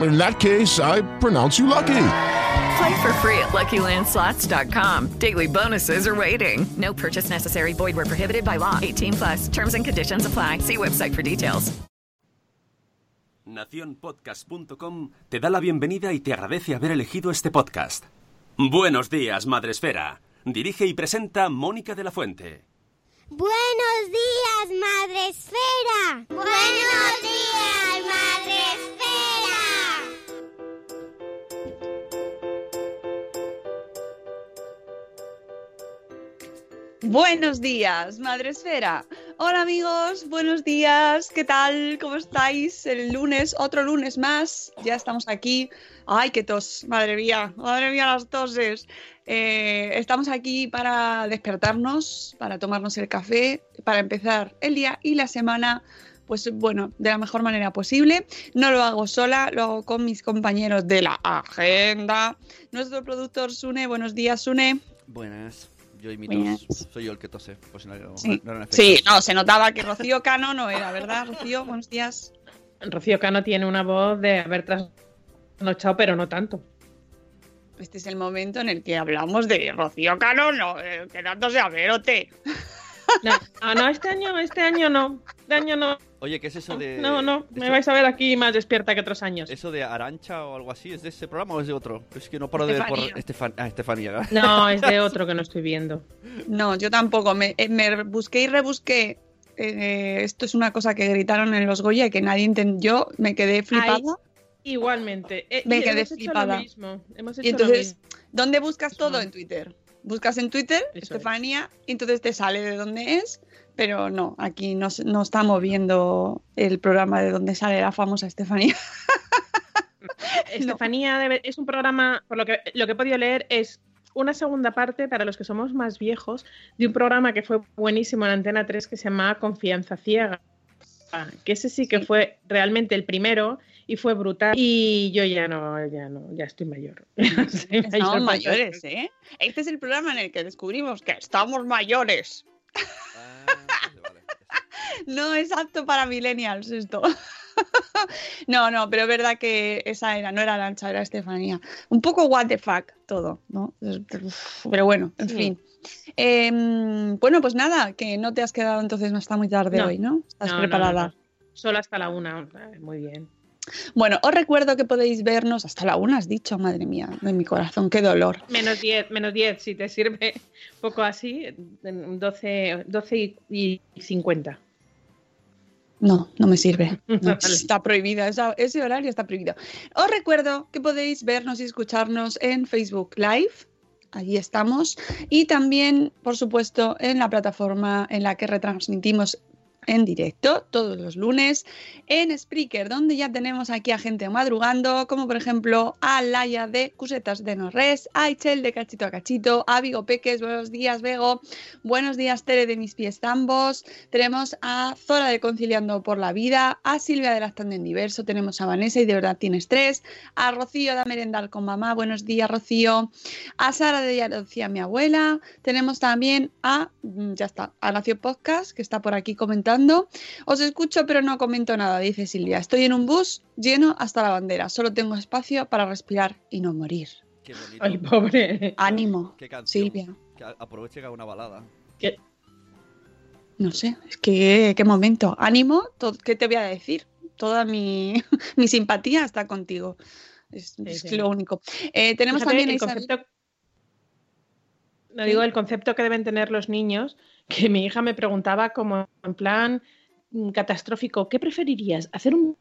In that case, I pronounce you lucky. Play for free at LuckyLandSlots.com. Daily bonuses are waiting. No purchase necessary. Void where prohibited by law. 18 plus. Terms and conditions apply. See website for details. Naciónpodcast.com te da la bienvenida y te agradece haber elegido este podcast. Buenos días, Madresfera. Dirige y presenta Mónica de la Fuente. Buenos días, Madre Esfera. Buenos días, Buenos días, Madre Esfera. Hola amigos, buenos días, ¿qué tal? ¿Cómo estáis? El lunes, otro lunes más, ya estamos aquí. Ay, qué tos, madre mía, madre mía las toses. Eh, estamos aquí para despertarnos, para tomarnos el café, para empezar el día y la semana, pues bueno, de la mejor manera posible. No lo hago sola, lo hago con mis compañeros de la agenda. Nuestro productor Sune, buenos días Sune. Buenas. Yo imito, soy yo el que tose. Pues no, no- Sí, no sí, no, se notaba que Rocío Cano no era, ¿verdad, Rocío? Buenos días. Rocío Cano tiene una voz de haber trasnochado, pero no tanto. Este es el momento en el que hablamos de Rocío Cano, no, eh, que tanto sea verote. No, ah, no, este año, este año no. Este año no. Oye, ¿qué es eso de.? No, no, me eso- vais a ver aquí más despierta que otros años. ¿Eso de Arancha o algo así? ¿Es de ese programa o es de otro? Es que no paro de ver por. Estefanía. Estefan... Ah, Estefanía. No, es de otro que no estoy viendo. No, yo tampoco. Me, eh, me busqué y rebusqué. eh, esto es una cosa que gritaron en los Goya y que nadie entendió. Me quedé flipada. Igualmente. Eh, Me y quedé hemos hecho flipada. lo mismo. Hemos hecho Y lo entonces, mismo. ¿dónde buscas todo? En Twitter. Buscas en Twitter, Eso es. Estefanía, y entonces te sale de dónde es, pero no, aquí no, no estamos viendo el programa de dónde sale la famosa Estefanía. Estefanía debe- es un programa, por lo que lo que he podido leer, es una segunda parte para los que somos más viejos de un programa que fue buenísimo en Antena 3 que se llamaba Confianza Ciega. Que ese sí que fue realmente el primero y fue brutal. Y yo ya no, ya no, ya estoy mayor. Estamos mayores. ¿eh? Este es el programa en el que descubrimos que estamos mayores. Ah, vale, vale. No es apto para millennials esto. no, no, pero es verdad que esa era, no era Lancha, era Estefanía. Un poco what the fuck todo, ¿no? Pero bueno, en Sí. fin. Em, bueno, pues nada, que no te has quedado entonces hasta muy tarde No. hoy, ¿no? ¿Estás No, no, no, preparada? no. Solo hasta la una. Muy bien. Bueno, os recuerdo que podéis vernos hasta la una, has dicho, madre mía, de mi corazón, qué dolor. Menos 10, menos 10, si te sirve poco así, en 12, 12 y y 50. No, no me sirve. No. Está prohibida, esa- ese horario está prohibido. Os recuerdo que podéis vernos y escucharnos en Facebook Live. Allí estamos. Y también, por supuesto, en la plataforma en la que retransmitimos en directo todos los lunes en Spreaker, donde ya tenemos aquí a gente madrugando, como por ejemplo a Laia de Cusetas de Norres, a Ichel de Cachito a Cachito, a Vigo Peques, buenos días Bego, buenos días Tere de Mis Pies Tambos, tenemos a Zora de Conciliando por la Vida, a Silvia de Lactando en Diverso, tenemos a Vanessa y de verdad tienes tres, a Rocío de Merendar con Mamá, buenos días Rocío, a Sara de Ya decía mi abuela, tenemos también a, mm, ya está, a Nacio Podcast, que está por aquí comentando, Os escucho, pero no comento nada, dice Silvia. Estoy en un bus lleno hasta la bandera. Solo tengo espacio para respirar y no morir. Qué bonito. Ay, pobre. Ánimo, Qué canción. Silvia. Que aproveche que haga una balada. No sé, es que qué momento. Ánimo, ¿qué te voy a decir? Toda mi, mi simpatía está contigo. Es, es sí. lo único. Eh, tenemos Fíjate también el Isabel- concepto. No digo el concepto que deben tener los niños, que mi hija me preguntaba como en plan catastrófico, ¿qué preferirías? ¿Hacer un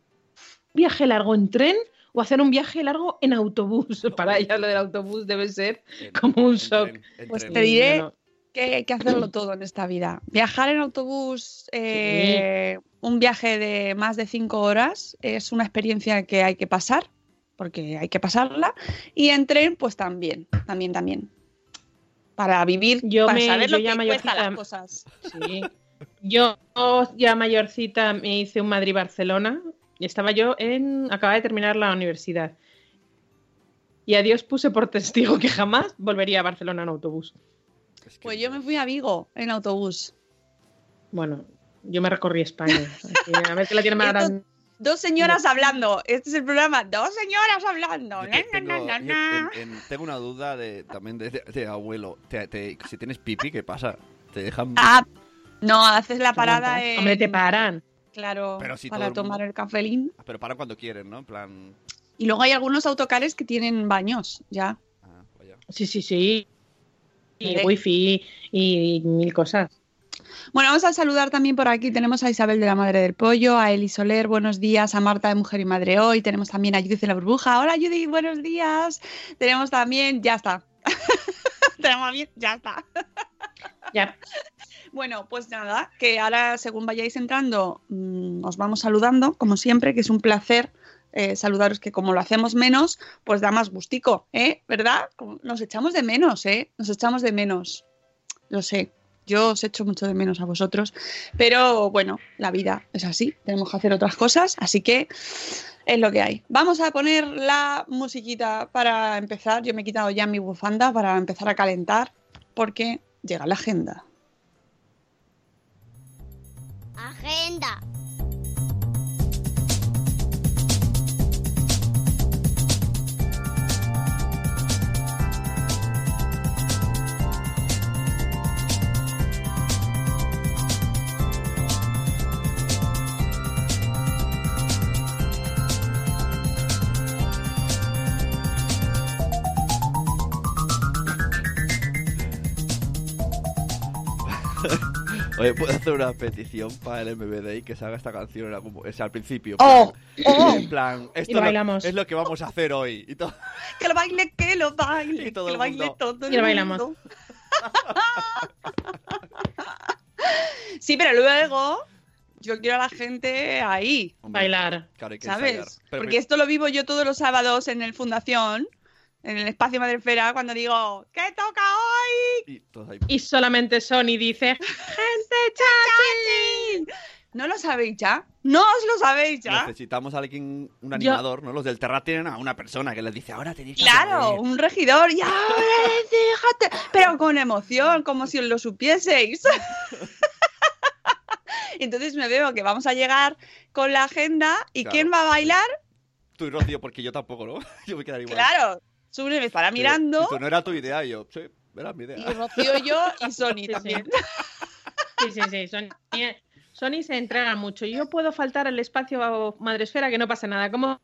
viaje largo en tren o hacer un viaje largo en autobús? Para ella lo del autobús debe ser como un shock. Pues te diré que hay que hacerlo todo en esta vida. Viajar en autobús, eh, un viaje de más de cinco horas, es una experiencia que hay que pasar, porque hay que pasarla. Y en tren, pues también, también, también. Para vivir, Yo para me- saber yo lo ya que mayorcita- las cosas. Sí. Yo ya mayorcita me hice un Madrid-Barcelona y estaba yo en. Acababa de terminar la universidad. Y a Dios puse por testigo que jamás volvería a Barcelona en autobús. Es que- Pues yo me fui a Vigo en autobús. Bueno, yo me recorrí España. a ver que la tiene más grande. Dos señoras hablando. Este es el programa. Dos señoras hablando. Yo Na, te- na, tengo, na, yo na. en- en- tengo una duda de, también de, de- de abuelo. Te- te- si tienes pipi, ¿qué pasa? ¿Te dejan...? Ah, no, haces la parada en... Hombre, te paran. Claro, Pero si para todo el mundo- tomar el cafelín. Pero paran cuando quieren, ¿no? En plan... Y luego hay algunos autocares que tienen baños, ya. Ah, vaya. Sí, sí, sí. Y wifi y mil cosas. Bueno, vamos a saludar también por aquí. Tenemos a Isabel de la Madre del Pollo, a Eli Soler, buenos días, a Marta de Mujer y Madre Hoy. Tenemos también a Judith de la Burbuja. Hola Judith, buenos días. Tenemos también, ya está. Tenemos bien, ya está. Ya. Bueno, pues nada, que ahora según vayáis entrando, mm, os vamos saludando, como siempre, que es un placer eh, saludaros, que como lo hacemos menos, pues da más gustico, ¿eh? ¿Verdad? Nos echamos de menos, ¿eh? Nos echamos de menos. Lo sé, yo os echo mucho de menos a vosotros, pero bueno, la vida es así, tenemos que hacer otras cosas, así que es lo que hay. Vamos a poner la musiquita para empezar. Yo me he quitado ya mi bufanda para empezar a calentar, porque llega la agenda. Agenda. Oye, ¿puedo hacer una petición para el MBD y que se haga esta canción en algún- o sea, al principio? ¡Oh! En ¡Oh! En plan, esto Y lo es bailamos. es lo que vamos a hacer hoy. Y todo. Que lo baile, que lo baile, Y todo que lo baile mundo. todo el Y lo bailamos. mundo. sí, pero luego yo quiero a la gente ahí, Hombre, Bailar. claro, hay que. ¿sabes? Pero Porque esto lo vivo yo todos los sábados en el Fundación, en el espacio Madrefera, cuando digo, ¿qué toca hoy? y solamente Sony dice, gente chachi. ¿No lo sabéis ya? ¿No os lo sabéis ya? Necesitamos a alguien, un Yo- animador, ¿no? Los del Terra tienen a una persona que les dice, ahora tenéis que Claro, hacer". un regidor, y ahora déjate, pero con emoción, como si os lo supieseis. Entonces me veo que vamos a llegar con la agenda y Claro. ¿quién va a bailar? Tú y Rocío, porque yo tampoco, ¿no? Yo me quedaría igual. Claro, Sune me estará Sí. mirando Y tú, no era tu idea, y yo, sí, era mi y idea. Rocío yo y Sony Sí, también. Sí, sí, sí. Sony, Sony se entrega mucho. Yo puedo faltar al espacio Madresfera, que no pasa nada. Como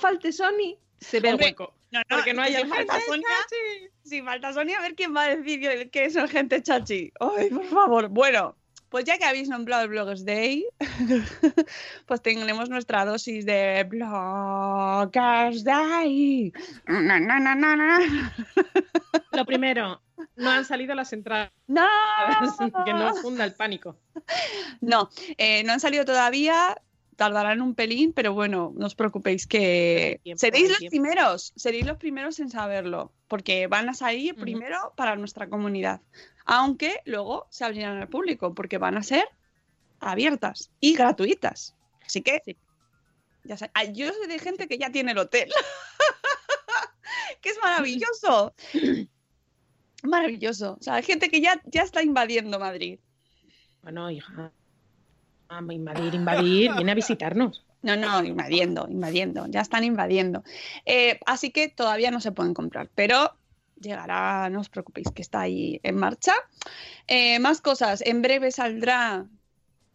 falte Sony, se ve el hueco. No, Porque no hay si falta gente Sonia, chachi. si falta Sonia, a ver quién va a decir que es el gente chachi. Ay, por favor. Bueno, pues ya que habéis nombrado el Bloggers Day, pues tenemos nuestra dosis de Bloggers Day. Na, na, na. Lo primero, no han salido las entradas. ¡No! que no funda el pánico. No, eh, no han salido todavía. Tardarán un pelín, pero bueno, no os preocupéis que Tiempo, seréis los tiempo. primeros, seréis los primeros en saberlo, porque van a salir primero para nuestra comunidad, aunque luego se abrirán al público, porque van a ser abiertas y gratuitas. Así que, Sí. ya sa- Ah, yo sé de gente que ya tiene el hotel, que es maravilloso. Maravilloso. O sea, hay gente que ya, ya está invadiendo Madrid. Bueno, hija. invadir, invadir, viene a visitarnos. No, no, invadiendo, invadiendo, ya están invadiendo. Eh, así que todavía no se pueden comprar, pero llegará, no os preocupéis, que está ahí en marcha. Eh, más cosas, en breve saldrá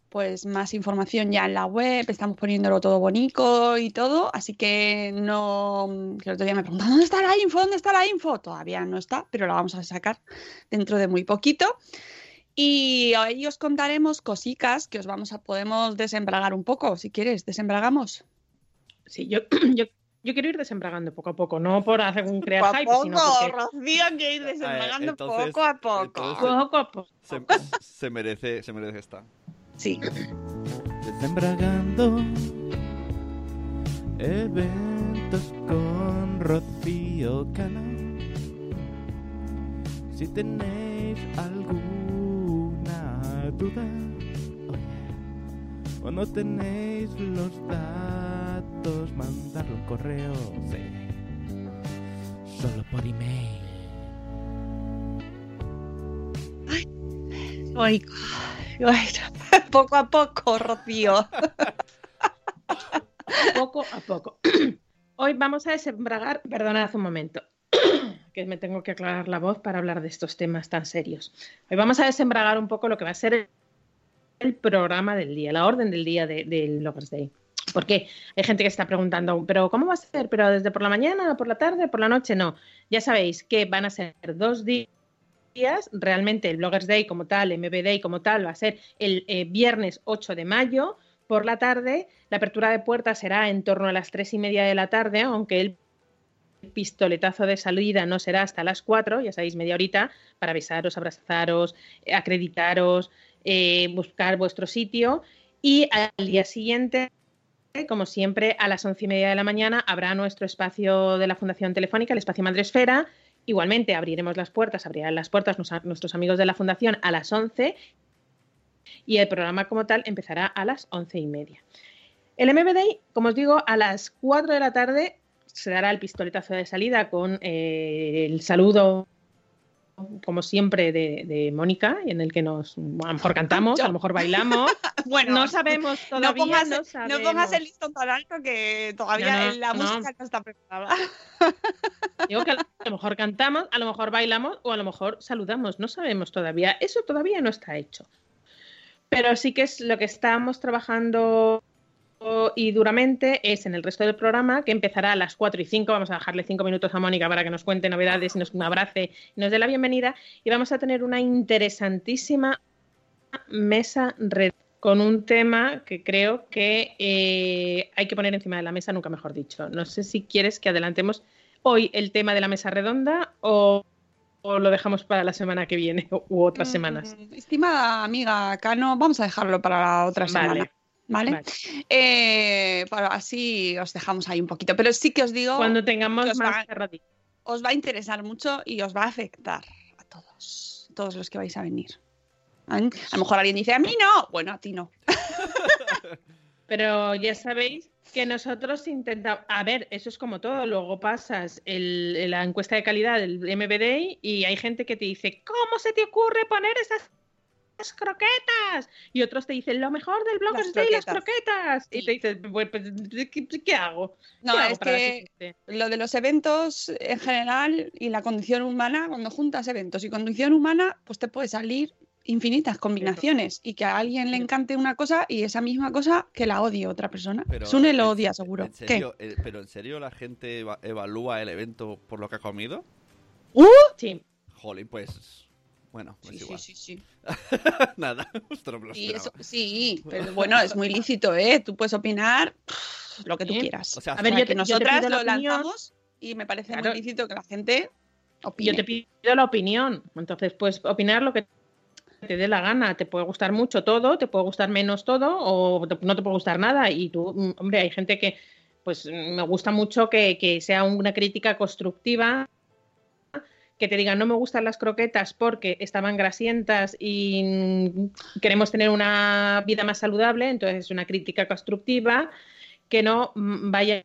pues más información ya en la web, estamos poniéndolo todo bonito y todo, así que no, que el otro día me preguntan, ¿dónde está la info? ¿Dónde está la info? Todavía no está, pero la vamos a sacar dentro de muy poquito. Y ahí os contaremos cositas que os vamos a, podemos desembragar un poco, si quieres, desembragamos. Sí, yo, yo, yo quiero ir desembragando poco a poco, no por hacer un crear Poco a hype, poco, sino porque... Rocío, que ir desembragando entonces- poco a poco. entonces- Poco a poco. Se, se merece, se merece esta. Sí. Desembragando eventos con Rocío Cano. Si tenéis alguna duda, oye, o no tenéis los datos, mandarlo un correo, sí. Solo por email. Ay, ay, poco a poco, Rocío. poco a poco. Hoy vamos a desembragar, perdonad un momento, que me tengo que aclarar la voz para hablar de estos temas tan serios. Hoy vamos a desembragar un poco lo que va a ser el, el programa del día, la orden del día de- del Lovers Day. Porque hay gente que está preguntando, pero ¿cómo va a ser? ¿Pero desde por la mañana, por la tarde, por la noche? No. Ya sabéis que van a ser dos días. Realmente el Bloggers Day como tal, el MB Day como tal, va a ser el eh, viernes 8 de mayo por la tarde. La apertura de puertas será en torno a las tres y media de la tarde, aunque el pistoletazo de salida no será hasta las 4, ya sabéis, media horita, para besaros, abrazaros, acreditaros, eh, buscar vuestro sitio. Y al día siguiente, como siempre, a las once y media de la mañana habrá nuestro espacio de la Fundación Telefónica, el espacio Madresfera. Igualmente abriremos las puertas, abrirán las puertas nuestros amigos de la Fundación a las 11 y el programa como tal empezará a las once y media. El MB Day, como os digo, a las 4 de la tarde se dará el pistoletazo de salida con eh, el saludo, como siempre, de, de Mónica, en el que nos, a lo mejor cantamos, a lo mejor bailamos. Bueno, no sabemos todavía. no pongas, no no sabemos. pongas el listón tan alto que todavía la música no está preparada. Digo que a lo mejor cantamos, a lo mejor bailamos o a lo mejor saludamos. No sabemos todavía. Eso todavía no está hecho. Pero sí que es lo que estamos trabajando y duramente es en el resto del programa que empezará a las 4 y 5. Vamos a dejarle 5 minutos a Mónica para que nos cuente novedades y nos abrace y nos dé la bienvenida. Y vamos a tener una interesantísima mesa red con un tema que creo que eh, hay que poner encima de la mesa, nunca mejor dicho. No sé si quieres que adelantemos hoy el tema de la mesa redonda o, o lo dejamos para la semana que viene u otras semanas. Mm, Estimada amiga Cano, vamos a dejarlo para la otra Vale. semana. ¿Vale? Vale. Eh, para así os dejamos ahí un poquito. Pero sí que os digo Cuando tengamos os más va, os va a interesar mucho y os va a afectar a todos, todos los que vais a venir. A lo mejor alguien dice, a mí no. Bueno, a ti no. Pero ya sabéis que nosotros intentamos. A ver, eso es como todo. Luego pasas el- la encuesta de calidad del MBD y hay gente que te dice: ¿Cómo se te ocurre poner esas esas croquetas? Y otros te dicen: Lo mejor del blog Las es de las croquetas. Y te dices: "Bueno, pues, ¿qué, qué hago? No, ¿Qué hago es que siguiente?". lo de los eventos en general y la condición humana, cuando juntas eventos y condición humana, pues te puede salir infinitas combinaciones y que a alguien le encante una cosa y esa misma cosa que la odie otra persona. Pero, Sune lo odia, seguro. ¿En ¿Qué? serio, eh, ¿Pero en serio la gente eva- evalúa el evento por lo que ha comido? ¡Uh! Sí. Jolín, pues... Bueno, es Sí, sí, igual. sí, sí. Nada, ostras, Sí, esperaba. eso- sí, pero bueno, es muy lícito, ¿eh? Tú puedes opinar pff, lo que tú quieras. O sea, A ver, yo que te- yo te nosotras pido la lo opinión. lanzamos y me parece Claro. muy lícito que la gente opine. Yo te pido la opinión. Entonces, puedes opinar lo que te dé la gana. Te puede gustar mucho todo, te puede gustar menos todo, o te- no te puede gustar nada. Y tú, mm, hombre, hay gente que, pues, me gusta mucho que, que sea una crítica constructiva. Que te digan, no me gustan las croquetas porque estaban grasientas y queremos tener una vida más saludable. Entonces, es una crítica constructiva. Que no mm, vaya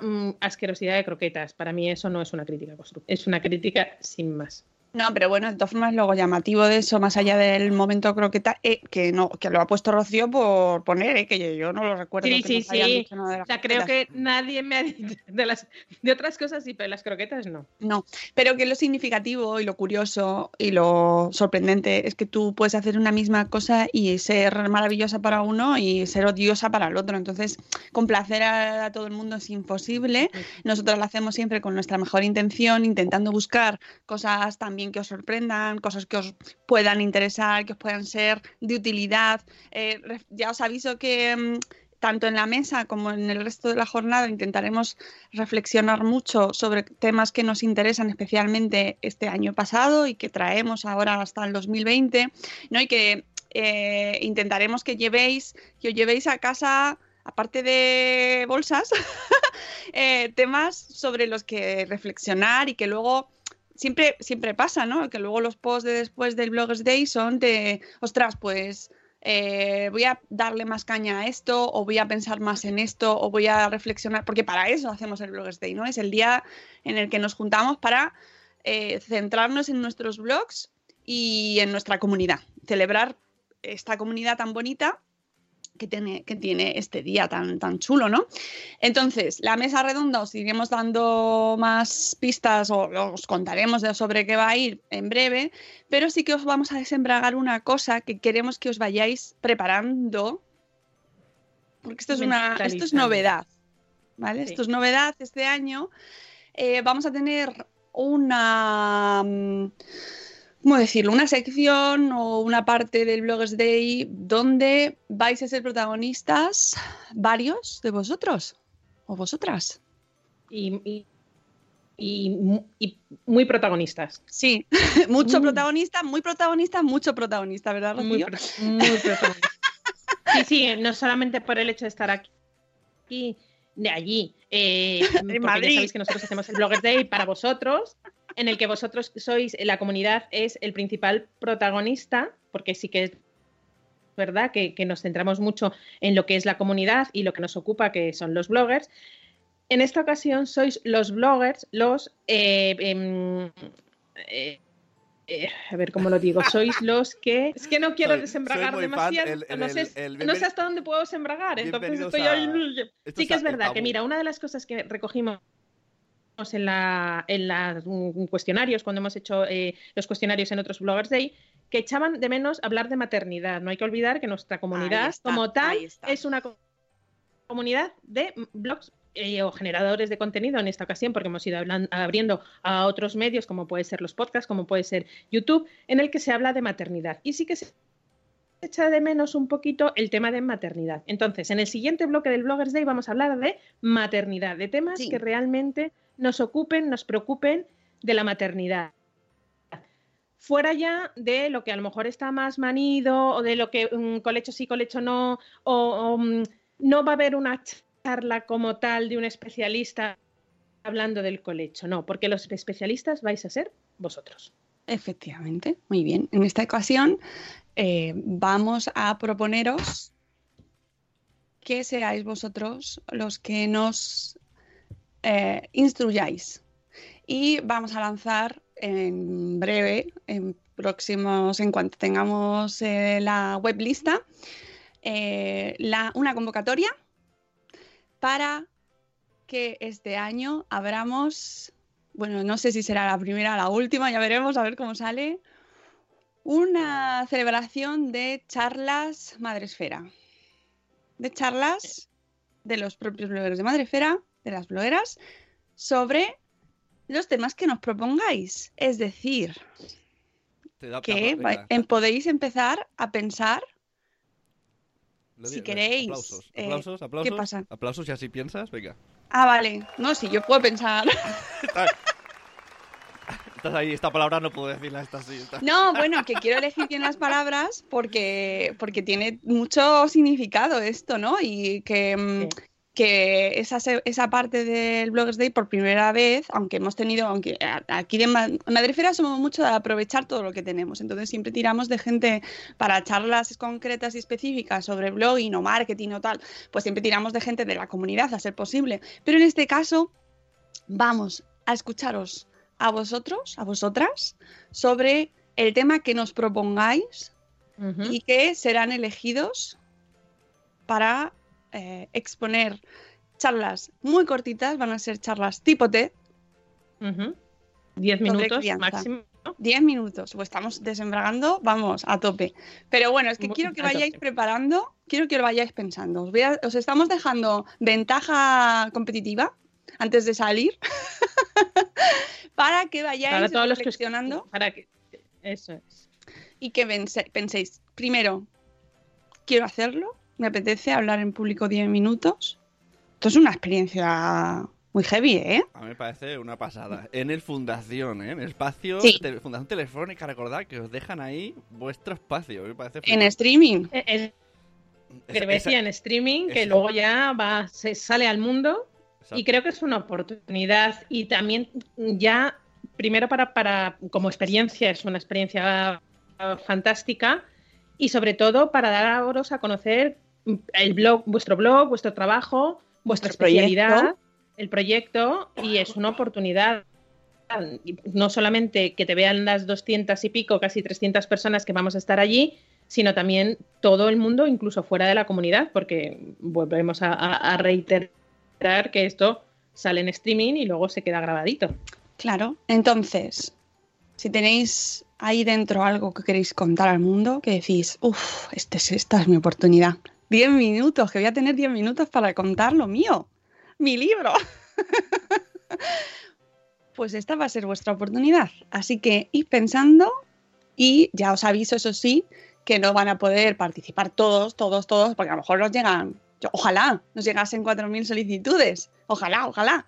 mm, asquerosidad de croquetas. Para mí eso no es una crítica constructiva, es una crítica sin más. No, pero bueno, de todas formas, luego llamativo de eso, más allá del momento croqueta, eh, que no, que lo ha puesto Rocío por poner, eh, que yo, yo no lo recuerdo. Sí, que sí, sí. O sea, creo que nadie me ha dicho de, las, de otras cosas sí, pero las croquetas no. No, pero que lo significativo y lo curioso y lo sorprendente es que tú puedes hacer una misma cosa y ser maravillosa para uno y ser odiosa para el otro. Entonces, complacer a, a todo el mundo es imposible. Nosotros lo hacemos siempre con nuestra mejor intención, intentando buscar cosas también que os sorprendan, cosas que os puedan interesar, que os puedan ser de utilidad. Eh, ya os aviso que... mm, tanto en la mesa como en el resto de la jornada intentaremos reflexionar mucho sobre temas que nos interesan especialmente este año pasado y que traemos ahora hasta el 2020, ¿no? Y que eh, intentaremos que llevéis, que os llevéis a casa, aparte de bolsas, eh, temas sobre los que reflexionar y que luego siempre, siempre pasa, ¿no? Que luego los posts de después del Bloggers Day son de, ostras, pues eh, voy a darle más caña a esto, o voy a pensar más en esto, o voy a reflexionar, porque para eso hacemos el Bloggers Day, ¿no? Es el día en el que nos juntamos para eh, centrarnos en nuestros blogs y en nuestra comunidad, celebrar esta comunidad tan bonita que tiene, que tiene este día tan, tan chulo, ¿no? Entonces, la mesa redonda os iremos dando más pistas o os contaremos de sobre qué va a ir en breve, pero sí que os vamos a desembragar una cosa que queremos que os vayáis preparando, porque esto es, una, esto es novedad, ¿vale? Sí. Esto es novedad este año. Eh, vamos a tener una... mm, ¿cómo decirlo? Una sección o una parte del Bloggers Day donde vais a ser protagonistas varios de vosotros o vosotras. Y, y, y mu- y muy protagonistas. Sí, mucho Mm. protagonista, muy protagonista, mucho protagonista, ¿verdad, Muy, Rocío? pro- muy protagonistas. Sí, sí, no solamente por el hecho de estar aquí, aquí, de allí, eh, porque Madrid. ya sabéis que nosotros hacemos el Bloggers Day para vosotros, en el que vosotros sois, la comunidad es el principal protagonista, porque sí que es verdad que, que nos centramos mucho en lo que es la comunidad y lo que nos ocupa, que son los bloggers. En esta ocasión sois los bloggers, los... eh, em, eh, eh, a ver cómo lo digo, sois los que... Es que no quiero Soy- desembragar soy demasiado, el- el- no, sé, el- el no sé bienveni- hasta dónde puedo sembragar, entonces estoy a- ahí... Esto Sí que es verdad que, mira, una de las cosas que recogimos en la, en las mm, cuestionarios, cuando hemos hecho eh, los cuestionarios en otros Bloggers Day, que echaban de menos hablar de maternidad. No hay que olvidar que nuestra comunidad está, como tal es una co- comunidad de blogs eh, o generadores de contenido en esta ocasión, porque hemos ido hablan- abriendo a otros medios, como puede ser los podcasts, como puede ser YouTube, en el que se habla de maternidad. Y sí que se echa de menos un poquito el tema de maternidad. Entonces, en el siguiente bloque del Bloggers Day vamos a hablar de maternidad, de temas Sí. que realmente nos ocupen, nos preocupen de la maternidad. Fuera ya de lo que a lo mejor está más manido o de lo que mm, colecho sí, colecho no, o, o, mm, no va a haber una charla como tal de un especialista hablando del colecho, no, porque los especialistas vais a ser vosotros. Efectivamente, muy bien. En esta ocasión eh, vamos a proponeros que seáis vosotros los que nos eh, instruyáis. Y vamos a lanzar en breve, en próximos, en cuanto tengamos eh, la web lista, eh, la- una convocatoria para que este año abramos, bueno, no sé si será la primera o la última, ya veremos, a ver cómo sale, una celebración de charlas Madresfera. De charlas de los propios blogueros de Madresfera, de las blogueras, sobre los temas que nos propongáis. Es decir, Te da- que podéis empezar a pensar lo si queréis, Aplausos, eh, aplausos, ¿qué pasa? Aplausos y así piensas, venga. Ah, vale. No, si yo puedo pensar. Estás ahí, esta palabra no puedo decirla, esta sí. esta- No, bueno, que quiero elegir bien las palabras porque, porque tiene mucho significado esto, ¿no? Y que, mm, que esa, esa parte del Bloggers Day por primera vez, aunque hemos tenido, aunque aquí de Ma- Madrefera somos mucho de aprovechar todo lo que tenemos, entonces siempre tiramos de gente para charlas concretas y específicas sobre blogging o marketing o tal, pues siempre tiramos de gente de la comunidad a ser posible. Pero en este caso vamos a escucharos a vosotros, a vosotras, sobre el tema que nos propongáis y que serán elegidos para eh, exponer charlas muy cortitas, van a ser charlas tipo. Diez Sobre minutos crianza. máximo. 10 minutos, pues estamos desembragando, vamos, a tope. Pero bueno, es que Muy- quiero que vayáis tope. preparando, quiero que lo vayáis pensando. Os, voy a- os estamos dejando ventaja competitiva antes de salir para que vayáis Para todos los que Para que... Eso es. y que pense- penséis, primero, quiero hacerlo, me apetece hablar en público 10 minutos. Esto es una experiencia muy heavy, ¿eh? A mí me parece una pasada. En el Fundación, ¿eh? En el espacio, Sí. te- Fundación Telefónica, recordad que os dejan ahí vuestro espacio. Me parece En streaming. Eh, Es, decía esa- en streaming, que esa- luego ya va, se sale al mundo Exacto. y creo que es una oportunidad y también ya primero para, para como experiencia es una experiencia fantástica y sobre todo para daros a conocer el blog, vuestro blog, vuestro trabajo, vuestra proyecto. especialidad, el proyecto y es una oportunidad no solamente que te vean las 200 y pico, casi 300 personas que vamos a estar allí, sino también todo el mundo, incluso fuera de la comunidad, porque volvemos a, a- a reiterar que esto sale en streaming y luego se queda grabadito. Claro. Entonces, si tenéis ahí dentro algo que queréis contar al mundo, que decís, uff, este es, esta es mi oportunidad. 10 minutos, que voy a tener 10 minutos para contar lo mío, mi libro. pues esta va a ser vuestra oportunidad. Así que id pensando y ya os aviso, eso sí, que no van a poder participar todos, todos, todos, porque a lo mejor nos llegan, ojalá nos llegasen 4.000 solicitudes, ojalá, ojalá.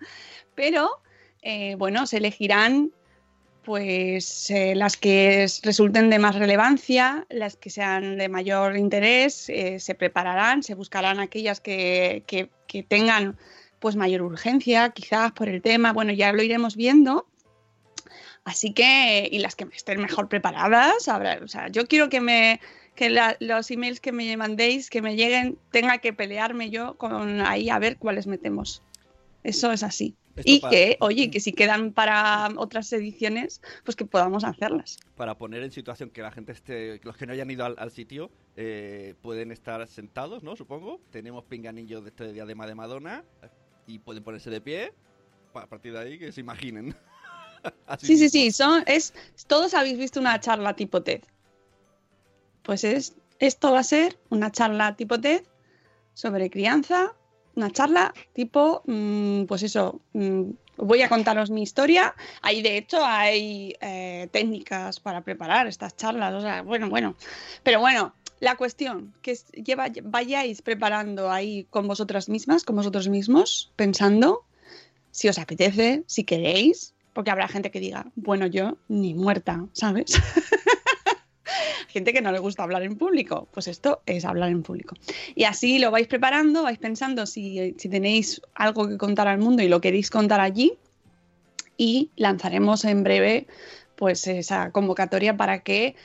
Pero eh, bueno, se elegirán pues eh, las que es- resulten de más relevancia, las que sean de mayor interés, eh, se prepararán, se buscarán aquellas que, que- tengan pues mayor urgencia, quizás por el tema, bueno, ya lo iremos viendo. Así que, y las que estén mejor preparadas, habrá- o sea, yo quiero que me que los emails que me mandéis, que me lleguen, tenga que pelearme yo con ahí a ver cuáles metemos. Eso es así. Y que, oye, que si quedan para otras ediciones, pues que podamos hacerlas. Para poner en situación que la gente esté, que los que no hayan ido al, al sitio, eh, pueden estar sentados, ¿no? Supongo. Tenemos pinganillos de este diadema de Madonna y pueden ponerse de pie. A partir de ahí que se imaginen. Así Sí, sí, sí, son, es, todos habéis visto una charla tipo TED. Pues es, esto va a ser una charla tipo TED sobre crianza, una charla tipo, mm, pues eso, mm, voy a contaros mi historia. Ahí de hecho hay eh, técnicas para preparar estas charlas, o sea, bueno, bueno. Pero bueno, la cuestión, que lleva, vayáis preparando ahí con vosotras mismas, con vosotros mismos, pensando si os apetece, si queréis, porque habrá gente que diga, bueno, yo ni muerta, ¿sabes? gente que no le gusta hablar en público, pues esto es hablar en público. Y así lo vais preparando, vais pensando si, tenéis algo que contar al mundo y lo queréis contar allí y lanzaremos en breve pues esa convocatoria para que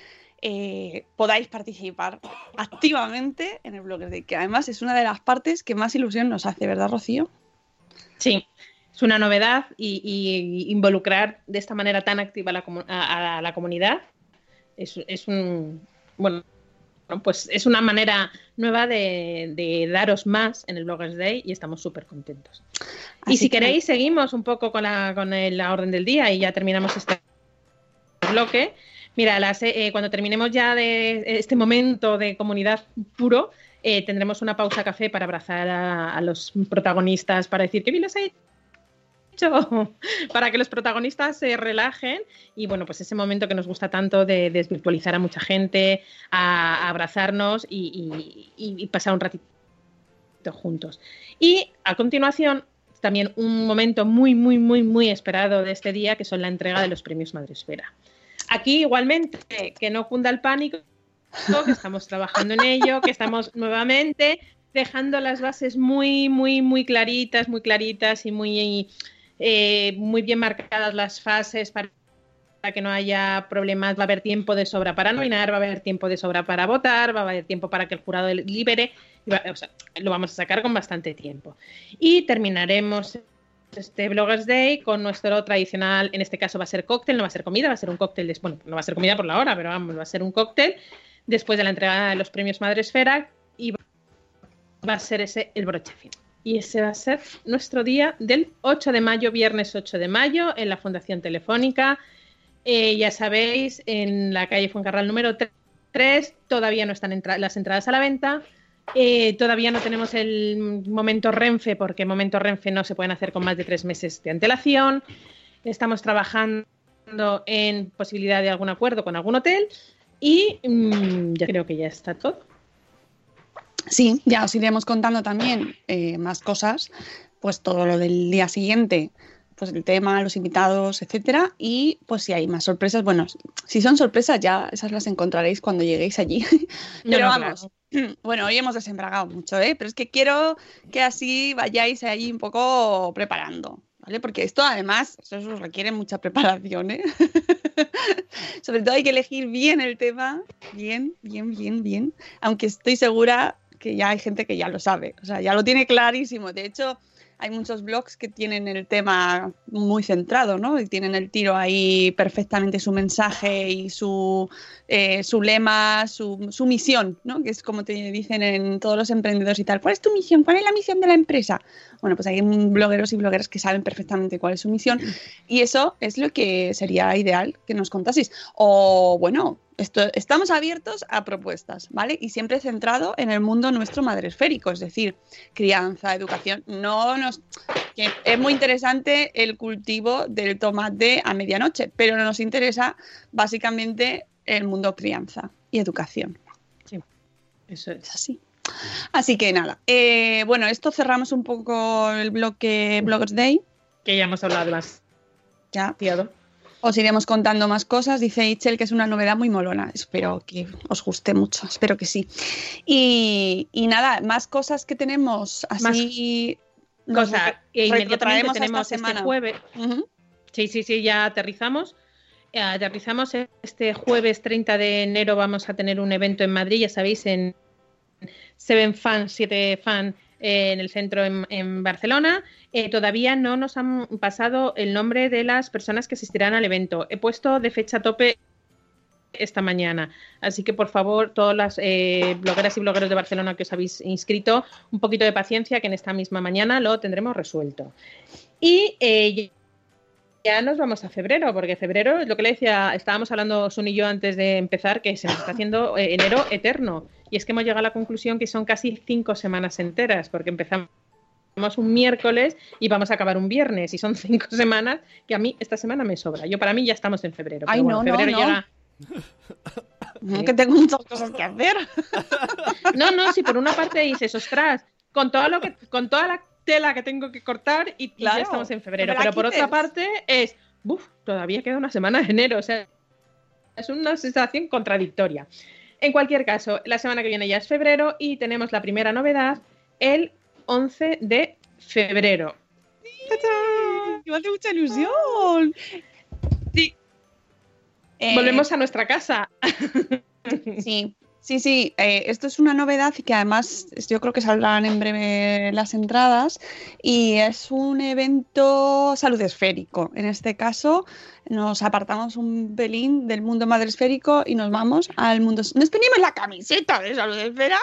eh, podáis participar activamente en el Blogger Day, que además es una de las partes que más ilusión nos hace, ¿verdad, Rocío? Sí, es una novedad y, involucrar de esta manera tan activa a la comunidad es, es un bueno pues es una manera nueva de, de daros más en el Bloggers Day y estamos súper contentos. y si que- queréis, seguimos un poco con la, con el- la orden del día y ya terminamos este bloque. Mira, las, eh, cuando terminemos ya de este momento de comunidad puro, eh, tendremos una pausa café para abrazar a, a los protagonistas, para decir que bien les ha hecho, para que los protagonistas se relajen y bueno, pues ese momento que nos gusta tanto de desvirtualizar a mucha gente, a, abrazarnos y pasar un ratito juntos. Y a continuación, también un momento muy, muy, muy, muy esperado de este día, que son la entrega de los premios Madresfera. Aquí igualmente, que no cunda el pánico, que estamos trabajando en ello, que estamos nuevamente dejando las bases muy, muy, muy claritas, muy claritas y muy, eh, muy bien marcadas las fases para que no haya problemas, va a haber tiempo de sobra para nominar, va a haber tiempo de sobra para votar, va a haber tiempo para que el jurado libere, y va- o sea, lo vamos a sacar con bastante tiempo. Y terminaremos este Bloggers Day con nuestro tradicional, en este caso va a ser cóctel, no va a ser comida, va a ser un cóctel, des- bueno, no va a ser comida por la hora, pero vamos, va a ser un cóctel después de la entrega de los premios Madresfera y va a ser ese el broche final. Y ese va a ser nuestro día del 8 de mayo, viernes 8 de mayo, en la Fundación Telefónica. Eh, ya sabéis, en la calle Fuencarral número 3 todavía no están las entradas a la venta. Eh, todavía no tenemos el momento Renfe, porque momento Renfe no se pueden hacer con más de tres meses de antelación. Estamos trabajando en posibilidad de algún acuerdo con algún hotel y mm, creo que ya está todo. Sí, ya os iremos contando también eh, más cosas, pues todo lo del día siguiente, pues el tema, los invitados, etcétera, y pues si hay más sorpresas, bueno, si son sorpresas ya esas las encontraréis cuando lleguéis allí. Pero no, vamos, bueno, hoy hemos desembragado mucho, ¿eh? Pero es que quiero que así vayáis ahí un poco preparando, ¿vale? Porque esto además, eso requiere mucha preparación, ¿eh? Sobre todo hay que elegir bien el tema, bien, bien, bien, bien, aunque estoy segura que ya hay gente que ya lo sabe, o sea, ya lo tiene clarísimo. De hecho, hay muchos blogs que tienen el tema muy centrado, ¿no? Y tienen el tiro ahí perfectamente su mensaje y su, eh, su lema, su, su misión, ¿no? Que es como te dicen en todos los emprendedores y tal. ¿Cuál es tu misión? ¿Cuál es la misión de la empresa? Bueno, pues hay blogueros y blogueras que saben perfectamente cuál es su misión y eso es lo que sería ideal que nos contaseis. O bueno, esto, estamos abiertos a propuestas, ¿vale? Y siempre centrado en el mundo nuestro madresférico, es decir, crianza, educación. No nos. que es muy interesante el cultivo del tomate a medianoche, pero no nos interesa básicamente el mundo crianza y educación. Eso es. así. Así que nada. eh, bueno, esto cerramos un poco el bloque Bloggers Day. Que ya hemos hablado más. Ya. Os iremos contando más cosas. Dice Itchel que es una novedad muy molona. Espero que os guste mucho. Espero que sí. Y, y nada, más cosas que tenemos así. nos Cosa que inmediatamente a esta tenemos este semana. jueves. Sí, sí, sí, ya aterrizamos. Eh, aterrizamos este jueves 30 de enero. Vamos a tener un evento en Madrid, ya sabéis, en Seven Fan, 7 Fan en el centro en, Barcelona. Eh, todavía no nos han pasado el nombre de las personas que asistirán al evento. He puesto de fecha tope esta mañana. Así que por favor, todas las eh, blogueras y blogueros de Barcelona que os habéis inscrito, un poquito de paciencia que en esta misma mañana lo tendremos resuelto. Y eh, ya nos vamos a febrero, porque febrero lo que le decía, estábamos hablando Sun y yo antes de empezar, que se nos está haciendo eh, enero eterno. Y es que hemos llegado a la conclusión que son casi cinco semanas enteras, porque empezamos un miércoles y vamos a acabar un viernes, y son cinco semanas que a mí esta semana me sobra. Yo para mí ya estamos en febrero. Ay, pero bueno, no, febrero no. llega. Que tengo muchas cosas que hacer. No, no, si por una parte dices, ostras, con todo lo que, con toda la tela que tengo que cortar y, ya estamos en febrero. Pero por otra parte es, uff, todavía queda una semana de enero. O sea, es una sensación contradictoria. En cualquier caso, la semana que viene ya es febrero y tenemos la primera novedad el 11 de febrero. Me hace mucha ilusión. Sí. Eh, Volvemos a nuestra casa. Sí, sí, sí. eh, esto es una novedad y que además yo creo que saldrán en breve las entradas. Y es un evento salud esférico. En este caso, nos apartamos un pelín del mundo madre esférico y nos vamos al mundo. Nos ponemos la camiseta de salud esfera.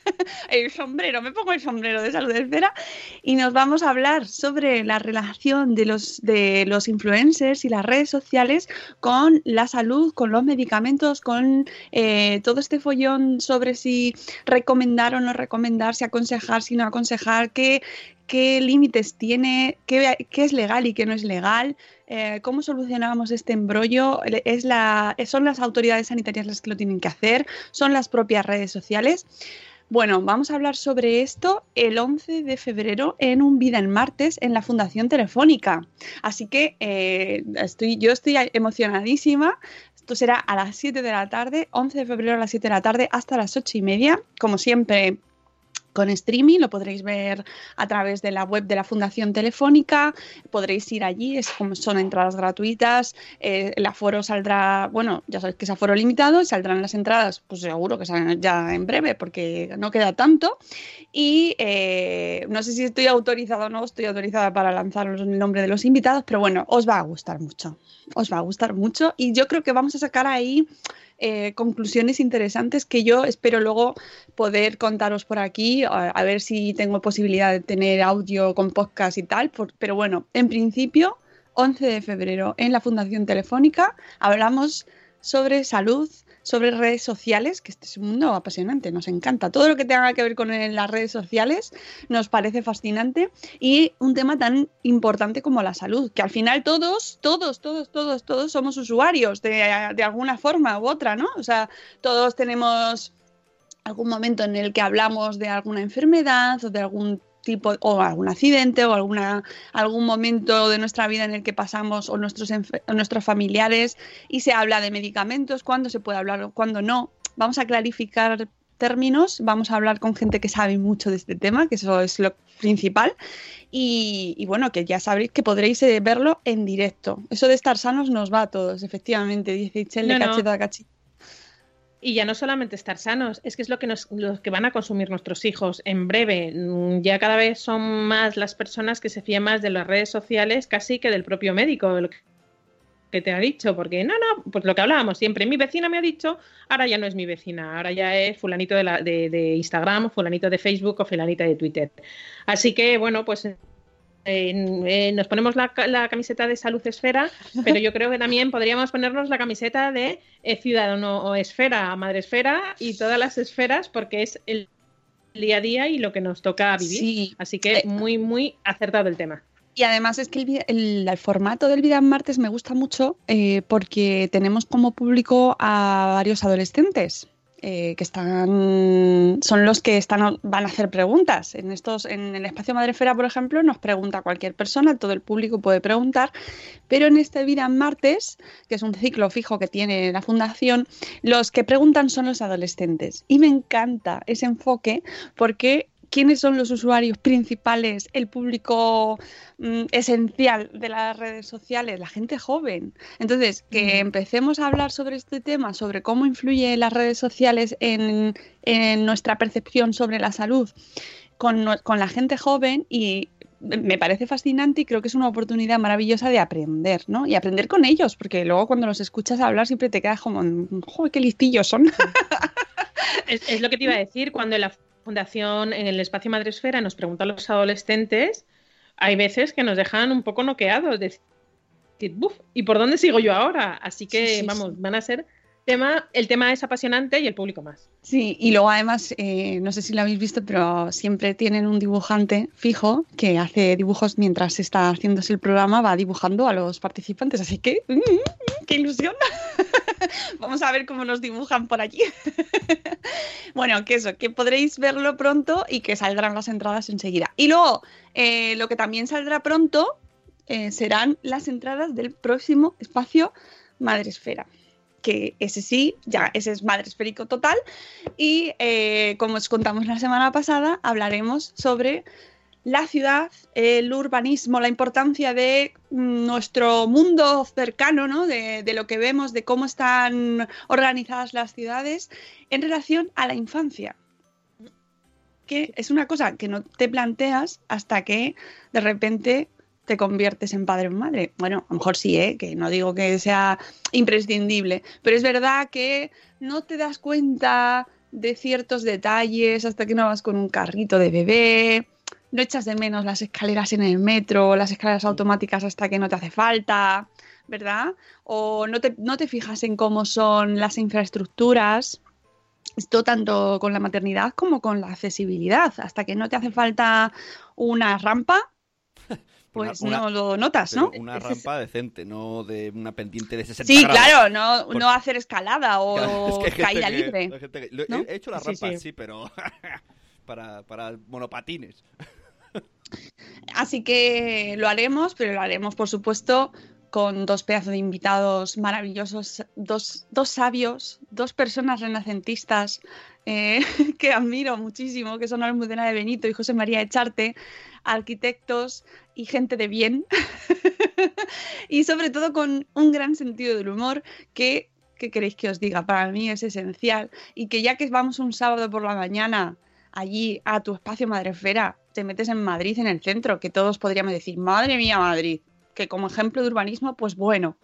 el sombrero, me pongo el sombrero de salud esfera y nos vamos a hablar sobre la relación de los, de los influencers y las redes sociales con la salud, con los medicamentos, con eh, todo este follón sobre si recomendar o no recomendar, si aconsejar, si no aconsejar, qué, qué límites tiene, qué, qué es legal y qué no es legal. eh, ¿Cómo solucionamos este embrollo? Es la, ¿Son las autoridades sanitarias las que lo tienen que hacer? ¿Son las propias redes sociales? Bueno, vamos a hablar sobre esto el 11 de febrero en un Vida en Martes en la Fundación Telefónica. Así que eh, estoy, yo estoy emocionadísima. Esto será a las 7 de la tarde, 11 de febrero a las 7 de la tarde hasta las 8 y media. Como siempre, con streaming, lo podréis ver a través de la web de la Fundación Telefónica, podréis ir allí, es como son entradas gratuitas, eh, el aforo saldrá, bueno, ya sabéis que es aforo limitado, saldrán las entradas, pues seguro que salen ya en breve, porque no queda tanto, y eh, no sé si estoy autorizada o no, estoy autorizada para lanzaros el nombre de los invitados, pero bueno, os va a gustar mucho, os va a gustar mucho, y yo creo que vamos a sacar ahí eh, conclusiones interesantes que yo espero luego poder contaros por aquí, a, ver si tengo posibilidad de tener audio con podcast y tal, por- pero bueno, en principio, 11 de febrero en la Fundación Telefónica hablamos sobre salud, sobre redes sociales, que este es un mundo apasionante, nos encanta. Todo lo que tenga que ver con las redes sociales nos parece fascinante y un tema tan importante como la salud, que al final todos, todos, todos, todos, todos somos usuarios de, de alguna forma u otra, ¿no? O sea, todos tenemos algún momento en el que hablamos de alguna enfermedad o de algún tipo o algún accidente o alguna algún momento de nuestra vida en el que pasamos o nuestros o nuestros familiares y se habla de medicamentos, cuándo se puede hablar o cuándo no. Vamos a clarificar términos, vamos a hablar con gente que sabe mucho de este tema, que eso es lo principal. Y, y bueno, que ya sabréis que podréis eh, verlo en directo. Eso de estar sanos nos va a todos, efectivamente, dice de No, no. cacheta a cacheta. Y ya no solamente estar sanos, es que es lo que, nos, lo que van a consumir nuestros hijos en breve. Mm, Ya cada vez son más las personas que se fían más de las redes sociales casi que del propio médico, que- te ha dicho, porque no, no, pues lo que hablábamos siempre, mi vecina me ha dicho, ahora ya no es mi vecina, ahora ya es fulanito de, la, de Instagram, fulanito de Facebook o fulanita de Twitter. Así que bueno, pues eh, eh, nos ponemos la, ca- la camiseta de Salud Esfera, pero yo creo que también podríamos ponernos la camiseta de eh, Ciudadano o Esfera, Madre Esfera y todas las esferas, porque es el día a día y lo que nos toca vivir. Sí. Así que muy, muy acertado el tema. Y además es que el, vi- el- el formato del Vida en Martes me gusta mucho eh, porque tenemos como público a varios adolescentes eh, que están son los que están van a hacer preguntas. En estos, en el espacio Madrefera, por ejemplo, nos pregunta cualquier persona, todo el público puede preguntar, pero en este Vida Martes, que es un ciclo fijo que tiene la fundación, los que preguntan son los adolescentes. Y me encanta ese enfoque porque quiénes son los usuarios principales, el público mm, esencial de las redes sociales, la gente joven. Entonces, que empecemos a hablar sobre este tema, sobre cómo influye las redes sociales en, en nuestra percepción sobre la salud con, la gente joven y me parece fascinante y creo que es una oportunidad maravillosa de aprender, ¿no? Y aprender con ellos, porque luego cuando los escuchas hablar siempre te quedas como, joder, qué listillos son. Es, es lo que te iba a decir, cuando en la fundación, en el espacio Madresfera, nos preguntan los adolescentes, hay veces que nos dejan un poco noqueados, de decir, "Buf, ¿y por dónde sigo yo ahora? Así que, Sí, sí, vamos, van a ser tema, el tema es apasionante y el público más. Sí, y luego además, eh, no sé si lo habéis visto, pero siempre tienen un dibujante fijo que hace dibujos mientras está haciéndose el programa, va dibujando a los participantes, así que ¡mm, mm, ¡qué ilusión! Vamos a ver cómo nos dibujan por allí. bueno, que eso, que podréis verlo pronto y que saldrán las entradas enseguida. Y luego, eh, lo que también saldrá pronto eh, serán las entradas del próximo espacio Madresfera que ese sí, ya ese es madre esférico total. Y eh, como os contamos la semana pasada, hablaremos sobre la ciudad, el urbanismo, la importancia de mm, nuestro mundo cercano, ¿no? de, de lo que vemos, de cómo están organizadas las ciudades en relación a la infancia. Que es una cosa que no te planteas hasta que de repente te conviertes en padre o madre. Bueno, a lo mejor sí, ¿eh? que no digo que sea imprescindible, pero es verdad que no te das cuenta de ciertos detalles hasta que no vas con un carrito de bebé, no echas de menos las escaleras en el metro, las escaleras automáticas hasta que no te hace falta, ¿verdad? O no te, no te fijas en cómo son las infraestructuras. Esto tanto con la maternidad como con la accesibilidad. Hasta que no te hace falta una rampa, pues Una- no lo notas, ¿no? Una rampa decente, no de una pendiente de 60 Sí, grados. claro, no, Por- no hacer escalada o es que caída que- libre. hay gente que- lo- ¿no? He hecho la Sí, rampa, sí, sí. pero para, para monopatines. Así que lo haremos, pero lo haremos, por supuesto, con dos pedazos de invitados maravillosos, dos, dos sabios, dos personas renacentistas eh, que admiro muchísimo, que son Almudena de Benito y José María Echarte, arquitectos y gente de bien, y sobre todo con un gran sentido del humor que, ¿qué queréis que os diga? Para mí es esencial. Y que ya que vamos un sábado por la mañana allí a tu espacio Madrefera, te metes en Madrid, en el centro, que todos podríamos decir, madre mía Madrid, que como ejemplo de urbanismo, pues bueno,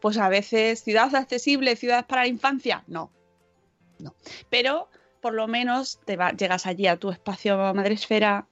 pues a veces ciudad accesible, ciudad para la infancia, no, no. Pero por lo menos te va, llegas allí a tu espacio Madresfera,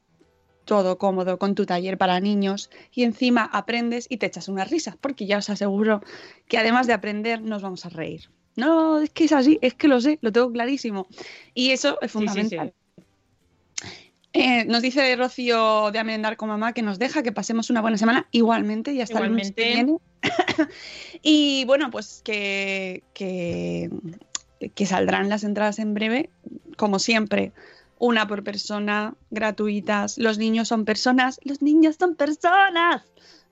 todo cómodo, con tu taller para niños y encima aprendes y te echas unas risas, porque ya os aseguro que además de aprender nos vamos a reír. No, es que es así, es que lo sé, lo tengo clarísimo. Y eso es fundamental. Sí, sí, sí. Eh, nos dice Rocío de Amendar con Mamá que nos deja que pasemos una buena semana igualmente y hasta igualmente. el lunes que viene. y bueno, pues que, que, que, saldrán las entradas en breve, como siempre, una por persona, gratuitas. Los niños son personas, los niños son personas.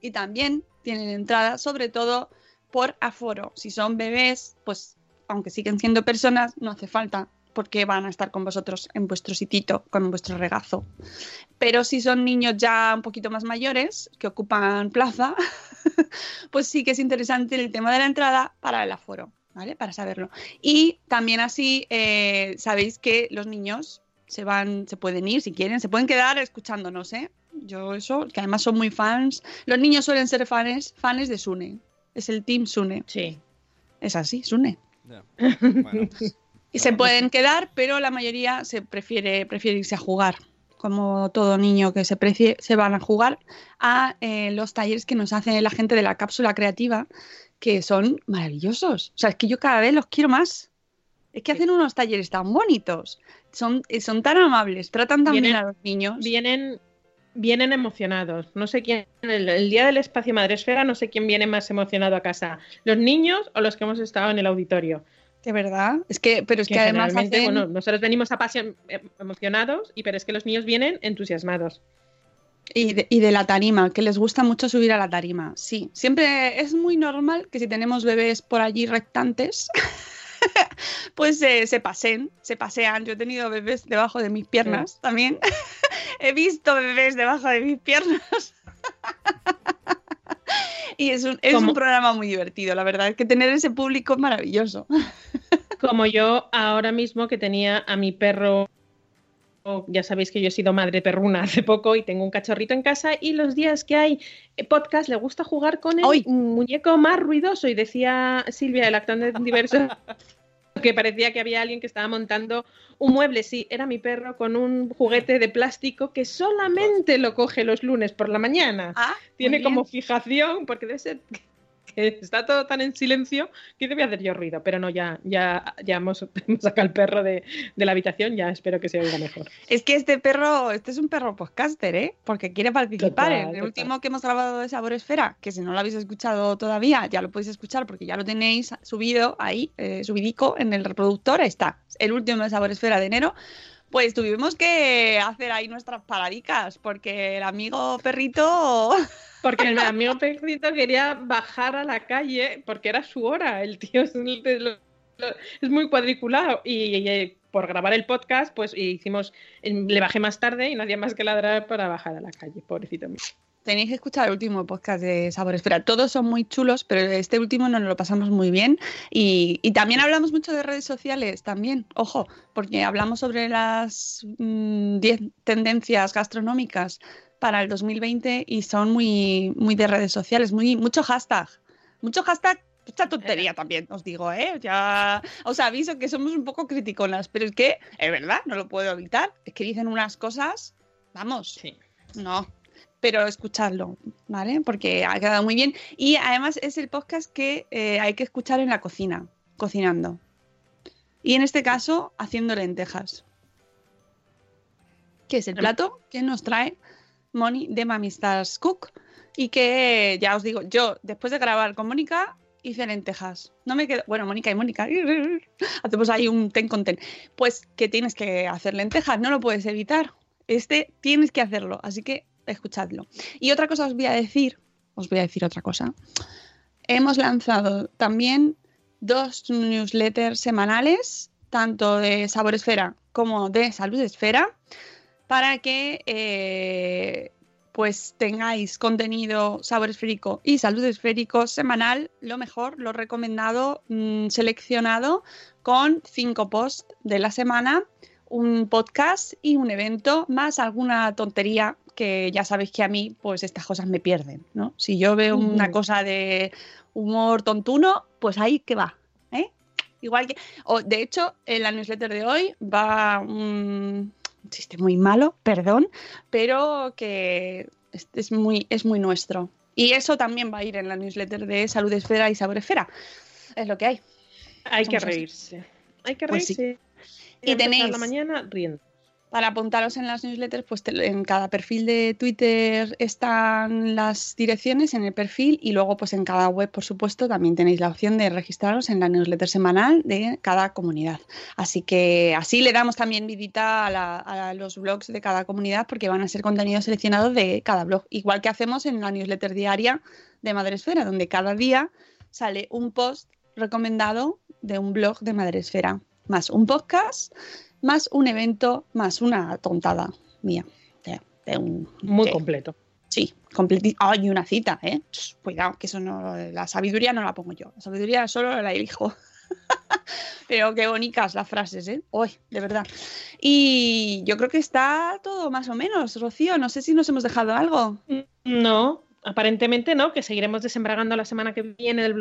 Y también tienen entradas, sobre todo por aforo. Si son bebés, pues aunque siguen siendo personas, no hace falta porque van a estar con vosotros en vuestro sitito, con vuestro regazo. Pero si son niños ya un poquito más mayores, que ocupan plaza, pues sí que es interesante el tema de la entrada para el aforo, ¿vale? Para saberlo. Y también así eh, sabéis que los niños se van, se pueden ir si quieren, se pueden quedar escuchándonos, ¿eh? Yo eso, que además son muy fans. Los niños suelen ser fans, fans de Sune. Es el team Sune. Sí. Es así, Sune. Bueno, Y se pueden quedar, pero la mayoría se prefiere, prefiere irse a jugar. Como todo niño que se, precie, se van a jugar a eh, los talleres que nos hace la gente de la cápsula creativa, que son maravillosos. O sea, es que yo cada vez los quiero más. Es que hacen unos talleres tan bonitos, son, eh, son tan amables, tratan tan Vienen- bien a los niños. Vienen, vienen emocionados. No sé quién, el, el día del espacio Madresfera, no sé quién viene más emocionado a casa, los niños o los que hemos estado en el auditorio. De verdad. Es que, pero es que, Que además hacen- bueno, nosotros venimos apasion- em- emocionados, y pero es que los niños vienen entusiasmados. Y de, y de la tarima, que les gusta mucho subir a la tarima. Sí, siempre es muy normal que si tenemos bebés por allí rectantes, pues eh, se pasen, se pasean. Yo he tenido bebés debajo de mis piernas también. he visto bebés debajo de mis piernas. y es un, es un programa muy divertido, la verdad. Es que tener ese público es maravilloso. Como yo ahora mismo que tenía a mi perro, ya sabéis que yo he sido madre perruna hace poco y tengo un cachorrito en casa y los días que hay podcast le gusta jugar con el ¡Ay! muñeco más ruidoso y decía Silvia, el actor de diverso, que parecía que había alguien que estaba montando un mueble. Sí, era mi perro con un juguete de plástico que solamente lo coge los lunes por la mañana. Ah, Tiene como fijación, porque debe ser que está todo tan en silencio que debe hacer yo ruido. Pero no, ya, ya, ya hemos, hemos sacado al perro de, de la habitación, ya espero que se oiga mejor. Es que este perro, este es un perro podcaster, ¿eh? Porque quiere participar. En el total. último que hemos grabado de Sabor Esfera, que si no lo habéis escuchado todavía, ya lo podéis escuchar porque ya lo tenéis subido ahí, eh, subidico en el reproductor. Ahí está, el último de Sabor Esfera de enero. Pues tuvimos que hacer ahí nuestras paradicas porque el amigo perrito. Porque el amigo perrito quería bajar a la calle porque era su hora. El tío es, es muy cuadriculado y, y, y por grabar el podcast, pues hicimos, le bajé más tarde y no hacía más que ladrar para bajar a la calle, pobrecito mío. Tenéis que escuchar el último podcast de Sabor Esfera. Todos son muy chulos, pero este último nos lo pasamos muy bien. Y, y también hablamos mucho de redes sociales, también, ojo, porque hablamos sobre las 10 tendencias gastronómicas para el 2020 y son muy, muy de redes sociales, muy, mucho hashtag. Mucho hashtag, mucha tontería también, os digo, ¿eh? Ya os aviso que somos un poco criticonas, pero es que, es verdad, no lo puedo evitar. Es que dicen unas cosas, vamos, Sí. no, pero escucharlo, ¿vale? Porque ha quedado muy bien. Y además es el podcast que eh, hay que escuchar en la cocina, cocinando. Y en este caso, haciendo lentejas. Que es el plato que nos trae Moni de Mamistas Cook. Y que ya os digo, yo después de grabar con Mónica hice lentejas. No me quedo. Bueno, Mónica y Mónica. Hacemos ahí un ten con ten. Pues que tienes que hacer lentejas, no lo puedes evitar. Este tienes que hacerlo. Así que escuchadlo. Y otra cosa os voy a decir, os voy a decir otra cosa. hemos lanzado también dos newsletters semanales, tanto de Sabor Esfera como de Salud Esfera, para que eh, pues tengáis contenido sabor esférico y salud esférico semanal, lo mejor, lo recomendado, mm, seleccionado con cinco posts de la semana, un podcast y un evento, más alguna tontería que ya sabéis que a mí pues estas cosas me pierden, ¿no? Si yo veo una cosa de humor tontuno, pues ahí que va, ¿eh? Igual que, o, de hecho, en la newsletter de hoy va un chiste muy malo, perdón, pero que es, es muy, es muy nuestro. Y eso también va a ir en la newsletter de Salud Esfera y Sabor Esfera. Es lo que hay. Hay que así. reírse. Hay que Pues sí. reírse. Y tenéis- la mañana riendo. Para apuntaros en las newsletters, pues en cada perfil de Twitter están las direcciones en el perfil y luego pues en cada web, por supuesto, también tenéis la opción de registraros en la newsletter semanal de cada comunidad. Así que así le damos también vidita a, a los blogs de cada comunidad porque van a ser contenidos seleccionados de cada blog, igual que hacemos en la newsletter diaria de Madresfera, donde cada día sale un post recomendado de un blog de Madresfera, más un podcast más un evento, más una tontada mía. De, de un, Muy de- completo. Sí, completi- Ah, y una cita, ¿eh? Cuidado, que eso no. La sabiduría no la pongo yo. La sabiduría solo la elijo. Pero qué bonitas las frases, ¿eh? Hoy, de verdad. Y yo creo que está todo más o menos, Rocío. No sé si nos hemos dejado algo. No, aparentemente no, que seguiremos desembragando la semana que viene del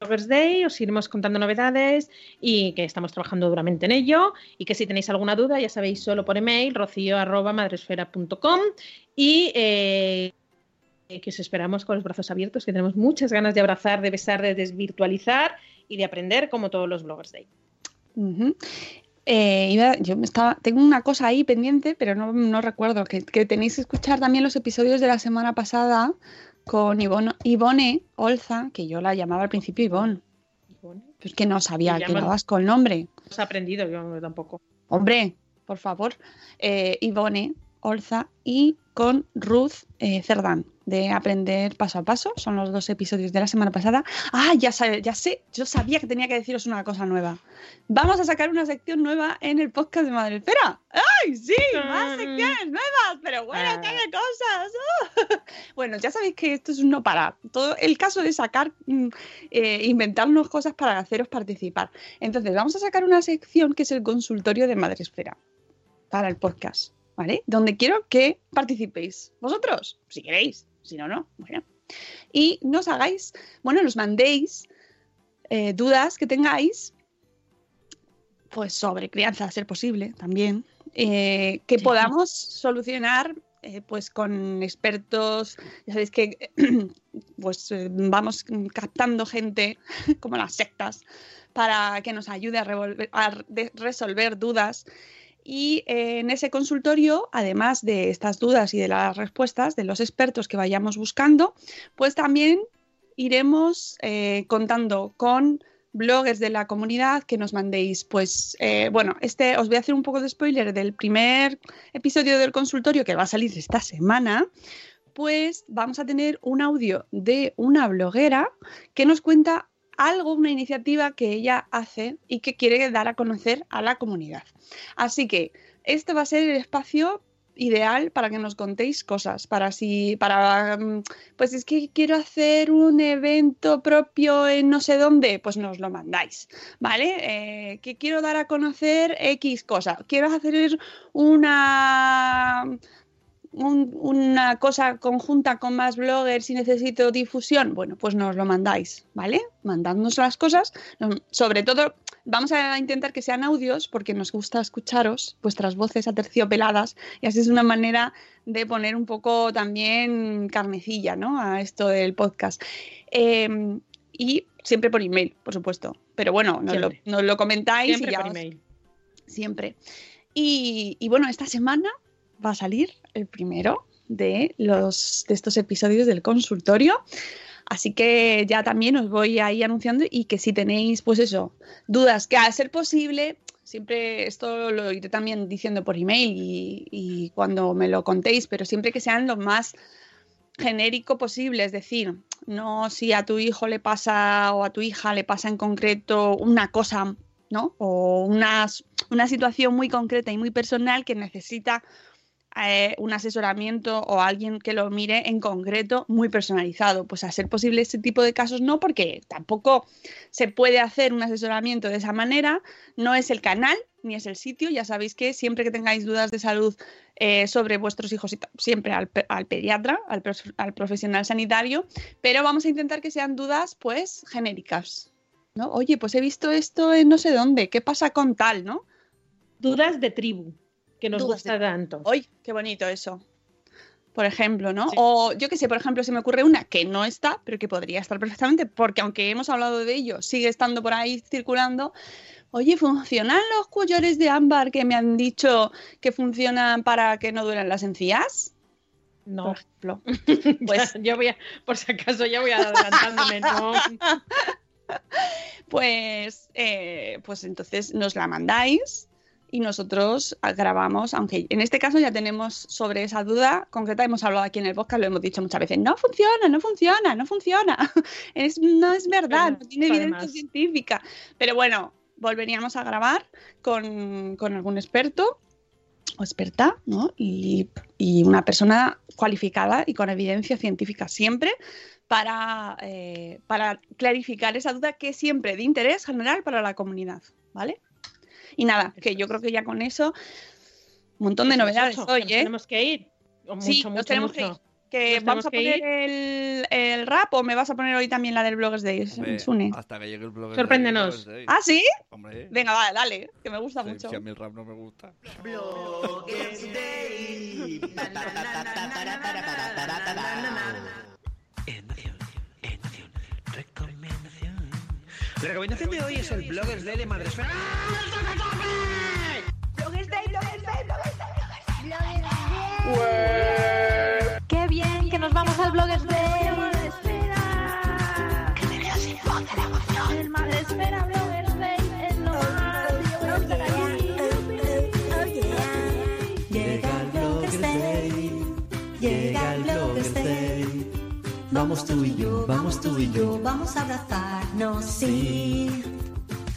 Bloggers Day, os iremos contando novedades y que estamos trabajando duramente en ello y que si tenéis alguna duda ya sabéis solo por email rocío@madresfera.com y eh, que os esperamos con los brazos abiertos, que tenemos muchas ganas de abrazar, de besar, de desvirtualizar y de aprender como todos los Bloggers Day. Ujú. Eh, iba- yo me estaba, tengo una cosa ahí pendiente, pero no, recuerdo, que tenéis que escuchar también los episodios de la semana pasada con Ivone, Ivone Olza, que yo la llamaba al principio Ivonne, pero es que no sabía que era vasco el nombre. Os he aprendido, yo tampoco. Hombre, por favor, eh, Ivone Olza y con Ruth eh, Cerdán de Aprender Paso a Paso. Son los dos episodios de la semana pasada. Ah, ya, sé, ya sé, yo sabía que tenía que deciros una cosa nueva. Vamos a sacar una sección nueva en el podcast de Madre Espera. ¡Ay, sí! Más secciones nuevas, pero bueno, Ah. qué de cosas. ¡Uh! Bueno, ya sabéis que esto es un no parar. Todo el caso es sacar, mm, eh, inventarnos cosas para haceros participar. Entonces, vamos a sacar una sección que es el consultorio de Madre Esfera para el podcast, ¿vale? Donde quiero que participéis vosotros, si queréis, si no, no, bueno. Y nos hagáis, bueno, nos mandéis eh, dudas que tengáis, pues sobre crianza, a ser posible, también, eh, que podamos solucionar. eh, pues con expertos, ya sabéis que pues eh, vamos captando gente como las sectas para que nos ayude a, resolver dudas y eh, en ese consultorio, además de estas dudas y de las respuestas de los expertos que vayamos buscando, pues también iremos eh, contando con bloggers de la comunidad que nos mandéis. Pues eh, bueno, este os voy a hacer un poco de spoiler del primer episodio del consultorio que va a salir esta semana. Pues vamos a tener un audio de una bloguera que nos cuenta algo, una iniciativa que ella hace y que quiere dar a conocer a la comunidad. Así que este va a ser el espacio ideal para que nos contéis cosas, para si, para, mm, pues es que quiero hacer un evento propio en no sé dónde, pues nos lo mandáis, ¿vale? Eh, que quiero dar a conocer X cosa, quiero hacer una un- una cosa conjunta con más bloggers y necesito difusión, bueno, pues nos lo mandáis, ¿vale? Mandadnos las cosas. Sobre todo, vamos a intentar que sean audios porque nos gusta escucharos, vuestras voces aterciopeladas, y así es una manera de poner un poco también carnecilla, ¿no? A esto del podcast. Eh, y siempre por email, por supuesto. Pero bueno, nos lo, Siempre. nos lo comentáis Siempre y ya por os- email. siempre. Y, y bueno, esta semana va a salir el primero de, los, de estos episodios del consultorio. Así que ya también os voy ahí anunciando y que si tenéis, pues eso, dudas, que a ser posible, siempre esto lo iré también diciendo por email y, cuando me lo contéis, pero siempre que sean lo más genérico posible, es decir, no si a tu hijo le pasa o a tu hija le pasa en concreto una cosa, ¿no? O unas- una situación muy concreta y muy personal que necesita eh, un asesoramiento o alguien que lo mire en concreto muy personalizado. Pues a ser posible este tipo de casos no, porque tampoco se puede hacer un asesoramiento de esa manera, no es el canal ni es el sitio. Ya sabéis que siempre que tengáis dudas de salud eh, sobre vuestros hijos, siempre al, al pediatra, al, al profesional sanitario, pero vamos a intentar que sean dudas pues genéricas. ¿no? Oye, pues he visto esto en no sé dónde, ¿qué pasa con tal, no? Dudas de tribu, que nos gusta tanto. ¡Ay, qué bonito eso! Por ejemplo, ¿no? O yo qué sé, por ejemplo, se me ocurre una que no está, pero que podría estar perfectamente, porque aunque hemos hablado de ello, sigue estando por ahí circulando. Oye, ¿funcionan los collares de ámbar que me han dicho que funcionan para que no duelen las encías? No. Por ejemplo. Pues yo voy a, por si acaso ya voy adelantándome, no. Pues, eh, pues entonces nos la mandáis y nosotros grabamos, aunque en este caso ya tenemos sobre esa duda concreta, hemos hablado aquí en el podcast, lo hemos dicho muchas veces, no funciona, no funciona, no funciona, es, no es verdad, no tiene evidencia científica, pero bueno, volveríamos a grabar con, con algún experto o experta, ¿no? Y, y una persona cualificada y con evidencia científica siempre para, eh, para clarificar esa duda que es siempre de interés general para la comunidad, ¿vale? Y nada, que yo creo que ya con eso, un montón de Eso es novedades ocho, hoy, que ¿eh? Tenemos que ir. Mucho, Sí, mucho, nos tenemos que ir. mucho. Que Nos vamos a poner el, el rap o me vas a poner hoy también la del Bloggers Day, Hombre, Sune. hasta que llegue el blog. Sorpréndenos. ¿Ah, sí? Hombre, Venga, vale, dale, que me gusta si- mucho. si a mí el rap no me gusta. La recomendación de hoy es el Bloggers Day de Madresfera. ¡Qué bien! ¡Que nos vamos al Bloggers Day! Tú y yo, vamos tú y yo, vamos a abrazarnos, sí.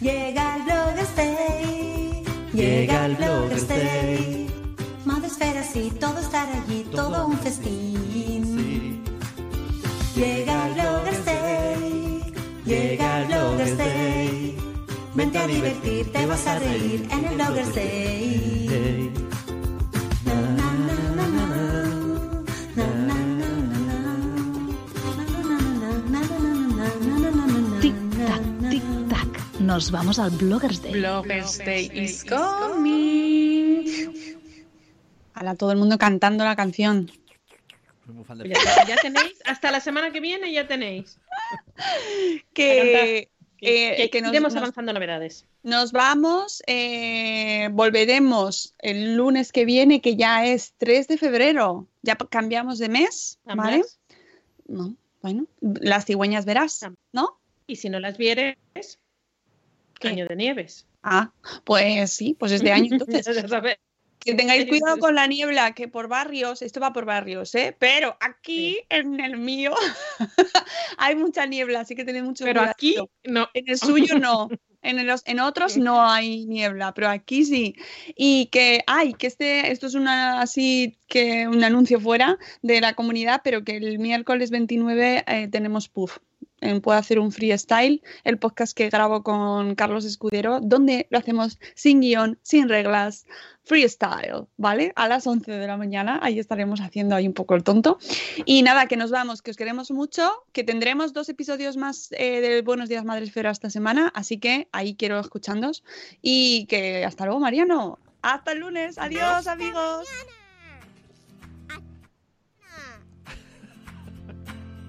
Llega el Bloggers Day, llega el Bloggers Day. Madresfera, sí, todo estar allí, todo un festín. Llega el Bloggers Day, llega el Bloggers Day. Vente a divertir, te vas a reír en el Bloggers Day. Tic-tac. Nos vamos al Bloggers Day. Bloggers Day is coming. Ahora todo el mundo cantando la canción. Ya, tenéis, hasta la semana que viene ya tenéis. Que, Que, eh, que que nos- iremos nos- avanzando novedades. Nos vamos, eh, volveremos el lunes que viene, que ya es 3 de febrero. Ya cambiamos de mes, ¿vale? No, bueno, las cigüeñas verás, ¿no? Y si no las vieres, año de nieves. Ah, pues sí, pues este año entonces. Que tengáis cuidado con la niebla, que por barrios, esto va por barrios, ¿eh? Pero aquí en el mío hay mucha niebla, así que tened mucho Pero cuidado. aquí no. En el suyo no. En, los, en otros no hay niebla, pero aquí sí. Y que, ay, que este, esto es una así que un anuncio fuera de la comunidad, pero que el miércoles 29 eh, tenemos puff. En Puedo hacer un freestyle, el podcast que grabo con Carlos Escudero, donde lo hacemos sin guion, sin reglas, freestyle, ¿vale? A las 11 de la mañana, ahí estaremos haciendo ahí un poco el tonto. Y nada, que nos vamos, que os queremos mucho, que tendremos dos episodios más eh, de Buenos Días Madresfera esta semana, así que ahí quiero escuchándos. Y que hasta luego, Mariano. Hasta el lunes. Adiós, amigos.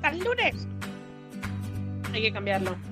Hasta el lunes. Hay que cambiarlo.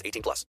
18 plus.